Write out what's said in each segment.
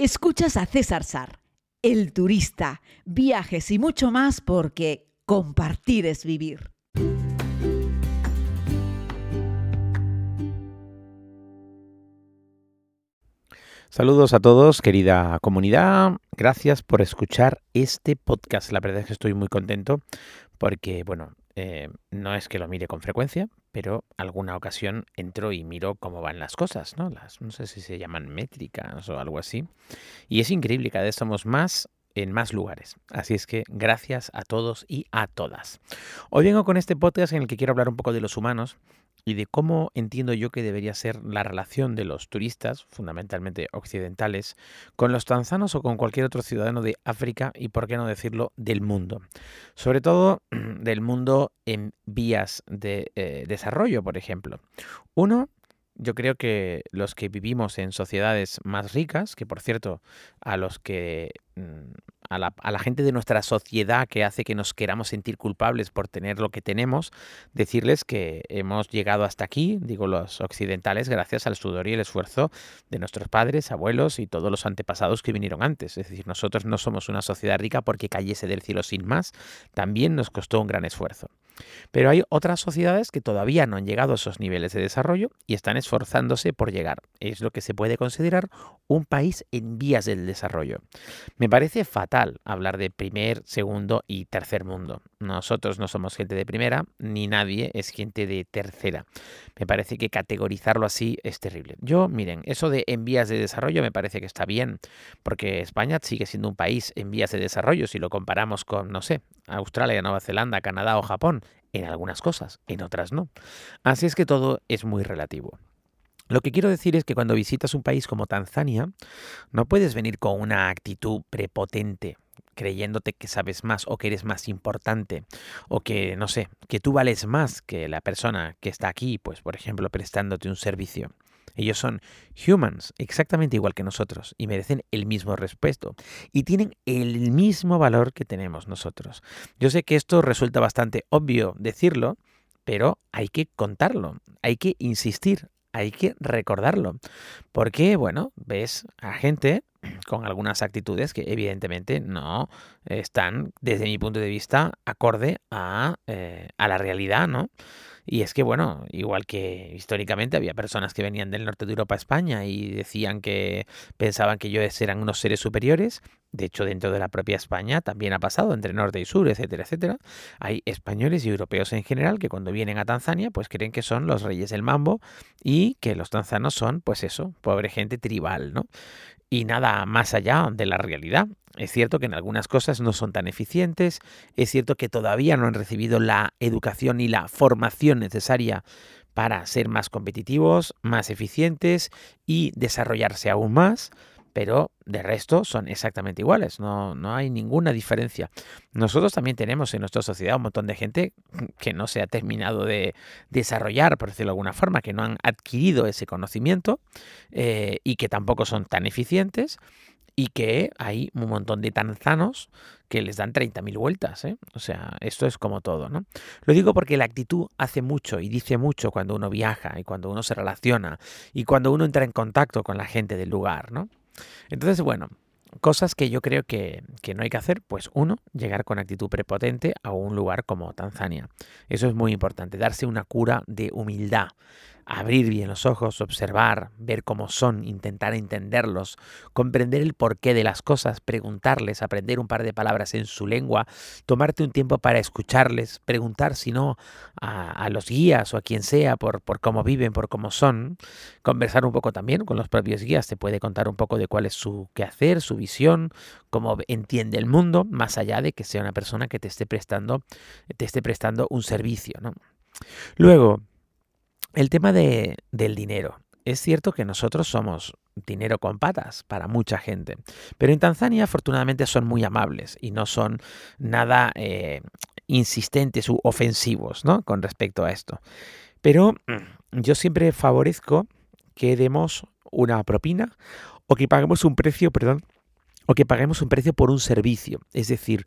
Escuchas a César Sar, el turista, viajes y mucho más porque compartir es vivir. Saludos a todos, querida comunidad. Gracias por escuchar este podcast. La verdad es que estoy muy contento porque, bueno, eh, no es que lo mire con frecuencia, pero alguna ocasión entro y miro cómo van las cosas, ¿no? Las, no sé si se llaman métricas o algo así. Y es increíble, cada vez somos más en más lugares. Así es que gracias a todos y a todas. Hoy vengo con este podcast en el que quiero hablar un poco de los humanos y de cómo entiendo yo que debería ser la relación de los turistas, fundamentalmente occidentales, con los tanzanos o con cualquier otro ciudadano de África y, por qué no decirlo, del mundo. Sobre todo del mundo en vías de eh, desarrollo, por ejemplo. Uno, yo creo que los que vivimos en sociedades más ricas, que por cierto, a los que mm, a la, gente de nuestra sociedad que hace que nos queramos sentir culpables por tener lo que tenemos, decirles que hemos llegado hasta aquí, digo los occidentales, gracias al sudor y el esfuerzo de nuestros padres, abuelos y todos los antepasados que vinieron antes. Es decir, nosotros no somos una sociedad rica porque cayese del cielo sin más, también nos costó un gran esfuerzo. Pero hay otras sociedades que todavía no han llegado a esos niveles de desarrollo y están esforzándose por llegar. Es lo que se puede considerar un país en vías del desarrollo. Me parece fatal hablar de primer, segundo y tercer mundo. Nosotros no somos gente de primera, ni nadie es gente de tercera. Me parece que categorizarlo así es terrible. Yo, miren, eso de en vías de desarrollo me parece que está bien, porque España sigue siendo un país en vías de desarrollo si lo comparamos con, no sé, Australia, Nueva Zelanda, Canadá o Japón, en algunas cosas, en otras no. Así es que todo es muy relativo. Lo que quiero decir es que cuando visitas un país como Tanzania, no puedes venir con una actitud prepotente, creyéndote que sabes más o que eres más importante o que, no sé, que tú vales más que la persona que está aquí, pues por ejemplo, prestándote un servicio. Ellos son humans, exactamente igual que nosotros, y merecen el mismo respeto. Y tienen el mismo valor que tenemos nosotros. Yo sé que esto resulta bastante obvio decirlo, pero hay que contarlo, hay que insistir, hay que recordarlo. Porque, bueno, ves a gente con algunas actitudes que evidentemente no están, desde mi punto de vista, acorde a, eh, a la realidad, ¿no? Y es que, bueno, igual que históricamente había personas que venían del norte de Europa a España y decían que pensaban que ellos eran unos seres superiores, de hecho dentro de la propia España también ha pasado entre norte y sur, etcétera, etcétera. Hay españoles y europeos en general que cuando vienen a Tanzania pues creen que son los reyes del mambo y que los tanzanos son pues eso, pobre gente tribal, ¿no? Y nada más allá de la realidad. Es cierto que en algunas cosas no son tan eficientes, es cierto que todavía no han recibido la educación y la formación necesaria para ser más competitivos, más eficientes y desarrollarse aún más, pero de resto son exactamente iguales, no, no hay ninguna diferencia. Nosotros también tenemos en nuestra sociedad un montón de gente que no se ha terminado de desarrollar, por decirlo de alguna forma, que no han adquirido ese conocimiento eh, y que tampoco son tan eficientes y que hay un montón de tanzanos que les dan 30.000 vueltas. ¿eh? O sea, esto es como todo, ¿no? Lo digo porque la actitud hace mucho y dice mucho cuando uno viaja y cuando uno se relaciona y cuando uno entra en contacto con la gente del lugar, ¿no? Entonces, bueno, cosas que yo creo que, que, no hay que hacer, pues uno, llegar con actitud prepotente a un lugar como Tanzania. Eso es muy importante, darse una cura de humildad, abrir bien los ojos, observar, ver cómo son, intentar entenderlos, comprender el porqué de las cosas, preguntarles, aprender un par de palabras en su lengua, tomarte un tiempo para escucharles, preguntar si no a, los guías o a quien sea por, por cómo viven, por cómo son, conversar un poco también con los propios guías, te puede contar un poco de cuál es su quehacer, su visión, cómo entiende el mundo, más allá de que sea una persona que te esté prestando, te esté prestando un servicio. ¿no? Luego, el tema de, del dinero. Es cierto que nosotros somos dinero con patas para mucha gente, pero en Tanzania afortunadamente son muy amables y no son nada eh, insistentes u ofensivos ¿no? con respecto a esto. Pero yo siempre favorezco que demos una propina o que paguemos un precio, perdón, o que paguemos un precio por un servicio. Es decir,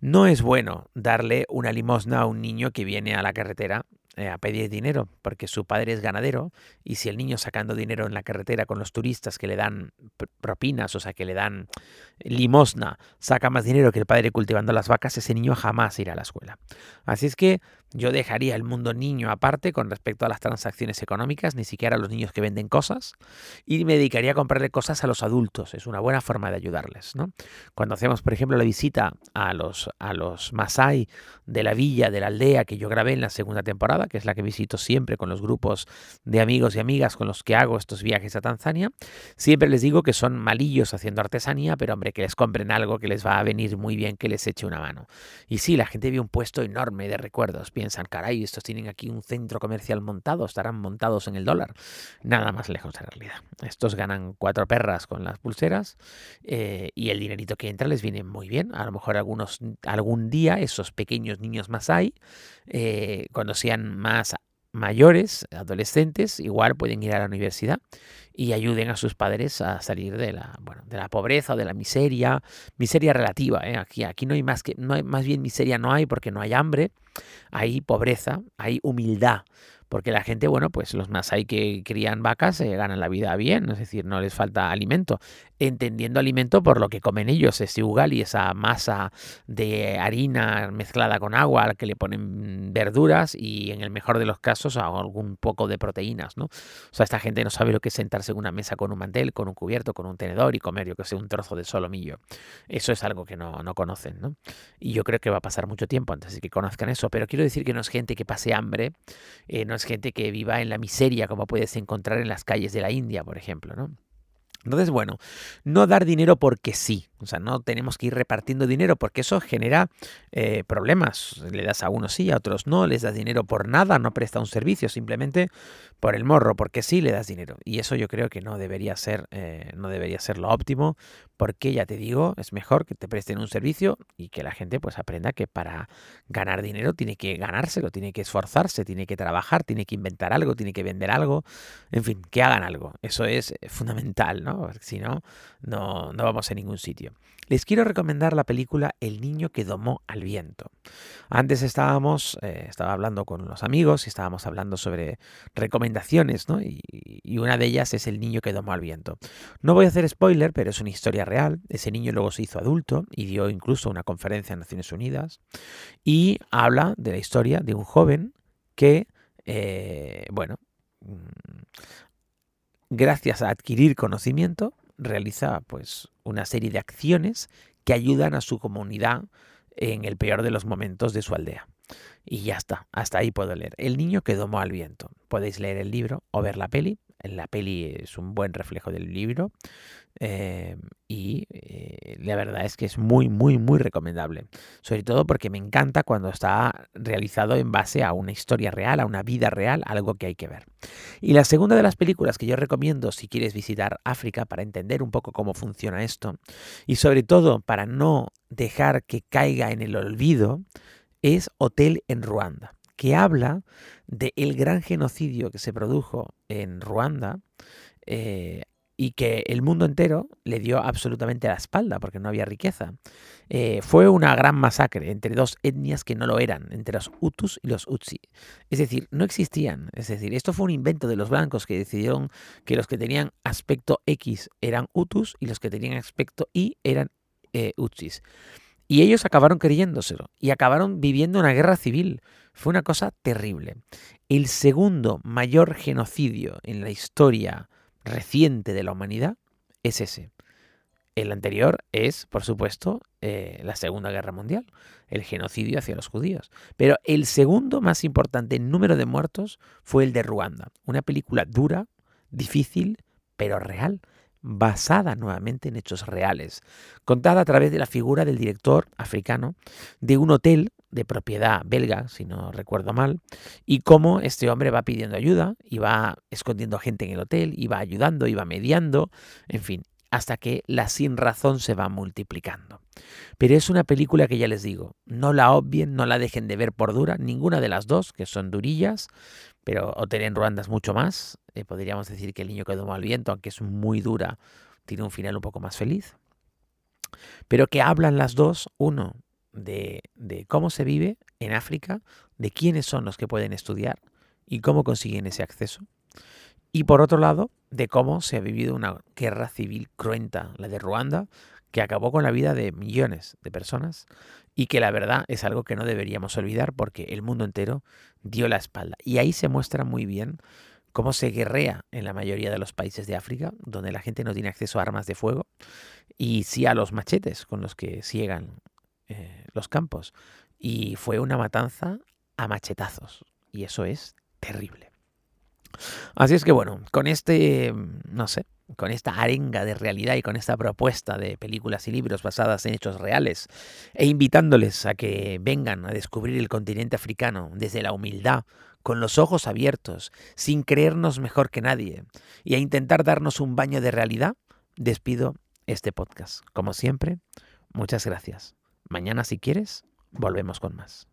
no es bueno darle una limosna a un niño que viene a la carretera a pedir dinero porque su padre es ganadero y si el niño sacando dinero en la carretera con los turistas que le dan propinas, o sea, que le dan limosna, saca más dinero que el padre cultivando las vacas, ese niño jamás irá a la escuela. Así es que yo dejaría el mundo niño aparte con respecto a las transacciones económicas, ni siquiera a los niños que venden cosas, y me dedicaría a comprarle cosas a los adultos. Es una buena forma de ayudarles. ¿no? Cuando hacemos, por ejemplo, la visita a los, a los Masai de la villa, de la aldea que yo grabé en la segunda temporada, que es la que visito siempre con los grupos de amigos y amigas con los que hago estos viajes a Tanzania, siempre les digo que son malillos haciendo artesanía, pero hombre, que les compren algo que les va a venir muy bien que les eche una mano. Y sí, la gente ve un puesto enorme de recuerdos piensan, caray, estos tienen aquí un centro comercial montado, estarán montados en el dólar. Nada más lejos de la realidad. Estos ganan cuatro perras con las pulseras eh, y el dinerito que entra les viene muy bien. A lo mejor algunos, algún día esos pequeños niños más hay, eh, cuando sean más mayores, adolescentes, igual pueden ir a la universidad y ayuden a sus padres a salir de la, bueno, de la pobreza de la miseria, miseria relativa. ¿eh? Aquí, aquí no hay más que, no hay, más bien miseria no hay porque no hay hambre, hay pobreza, hay humildad, porque la gente, bueno, pues los Masai que crían vacas se ganan la vida bien, es decir, no les falta alimento, entendiendo alimento por lo que comen ellos, ese ugali, esa masa de harina mezclada con agua al que le ponen verduras y en el mejor de los casos algún poco de proteínas, ¿no? O sea, esta gente no sabe lo que es sentarse en una mesa con un mantel, con un cubierto, con un tenedor y comer, yo que sé, un trozo de solomillo. Eso es algo que no, no conocen, ¿no? Y yo creo que va a pasar mucho tiempo antes de que conozcan eso, pero quiero decir que no es gente que pase hambre, eh, no es gente que viva en la miseria como puedes encontrar en las calles de la India, por ejemplo, ¿no? Entonces, bueno, no dar dinero porque sí. O sea, no tenemos que ir repartiendo dinero porque eso genera eh, problemas. Le das a unos sí, a otros no, les das dinero por nada, no presta un servicio, simplemente por el morro, porque sí le das dinero. Y eso yo creo que no debería ser, eh, no debería ser lo óptimo, porque ya te digo, es mejor que te presten un servicio y que la gente pues aprenda que para ganar dinero tiene que ganárselo, tiene que esforzarse, tiene que trabajar, tiene que inventar algo, tiene que vender algo, en fin, que hagan algo. Eso es fundamental, ¿no? Porque si no, no, no vamos a ningún sitio. Les quiero recomendar la película El niño que domó al viento. Antes estábamos, eh, estaba hablando con los amigos y estábamos hablando sobre recomendaciones, ¿no? Y, y, una de ellas es El niño que domó al viento. No voy a hacer spoiler, pero es una historia real. Ese niño luego se hizo adulto y dio incluso una conferencia en Naciones Unidas y habla de la historia de un joven que, eh, bueno, mm, gracias a adquirir conocimiento, realiza pues una serie de acciones que ayudan a su comunidad en el peor de los momentos de su aldea. Y ya está, hasta ahí puedo leer. El niño que domó al viento. Podéis leer el libro o ver la peli. La peli es un buen reflejo del libro. Eh, y eh, la verdad es que es muy, muy, muy recomendable. Sobre todo porque me encanta cuando está realizado en base a una historia real, a una vida real, algo que hay que ver. Y la segunda de las películas que yo recomiendo si quieres visitar África para entender un poco cómo funciona esto y sobre todo para no dejar que caiga en el olvido es Hotel en Ruanda, que habla del el gran genocidio que se produjo en Ruanda eh, y que el mundo entero le dio absolutamente la espalda porque no había riqueza. Eh, fue una gran masacre entre dos etnias que no lo eran, entre los Hutus y los Utsi. Es decir, no existían. Es decir, esto fue un invento de los blancos que decidieron que los que tenían aspecto X eran Hutus y los que tenían aspecto Y eran eh, Utsis. Y ellos acabaron creyéndoselo y acabaron viviendo una guerra civil. Fue una cosa terrible. El segundo mayor genocidio en la historia reciente de la humanidad es ese. El anterior es, por supuesto, eh, la Segunda Guerra Mundial, el genocidio hacia los judíos. Pero el segundo más importante en número de muertos fue el de Ruanda. Una película dura, difícil, pero real basada nuevamente en hechos reales, contada a través de la figura del director africano de un hotel de propiedad belga, si no recuerdo mal, y cómo este hombre va pidiendo ayuda y va escondiendo gente en el hotel, y va ayudando, y va mediando, en fin, hasta que la sin razón se va multiplicando. Pero es una película que ya les digo, no la obvien, no la dejen de ver por dura, ninguna de las dos, que son durillas, pero Hotel en Ruanda es mucho más. Eh, podríamos decir que El niño que domó al viento, aunque es muy dura, tiene un final un poco más feliz. Pero que hablan las dos, uno, de cómo se vive en África, de quiénes son los que pueden estudiar y cómo consiguen ese acceso. Y por otro lado, de cómo se ha vivido una guerra civil cruenta, la de Ruanda, que acabó con la vida de millones de personas y que la verdad es algo que no deberíamos olvidar porque el mundo entero dio la espalda. Y ahí se muestra muy bien cómo se guerrea en la mayoría de los países de África, donde la gente no tiene acceso a armas de fuego y sí a los machetes con los que ciegan eh, los campos. Y fue una matanza a machetazos. Y eso es terrible. Así es que bueno, con este, no sé, con esta arenga de realidad y con esta propuesta de películas y libros basadas en hechos reales, e invitándoles a que vengan a descubrir el continente africano desde la humildad, con los ojos abiertos, sin creernos mejor que nadie, y a intentar darnos un baño de realidad, despido este podcast. Como siempre, muchas gracias. Mañana, si quieres, volvemos con más.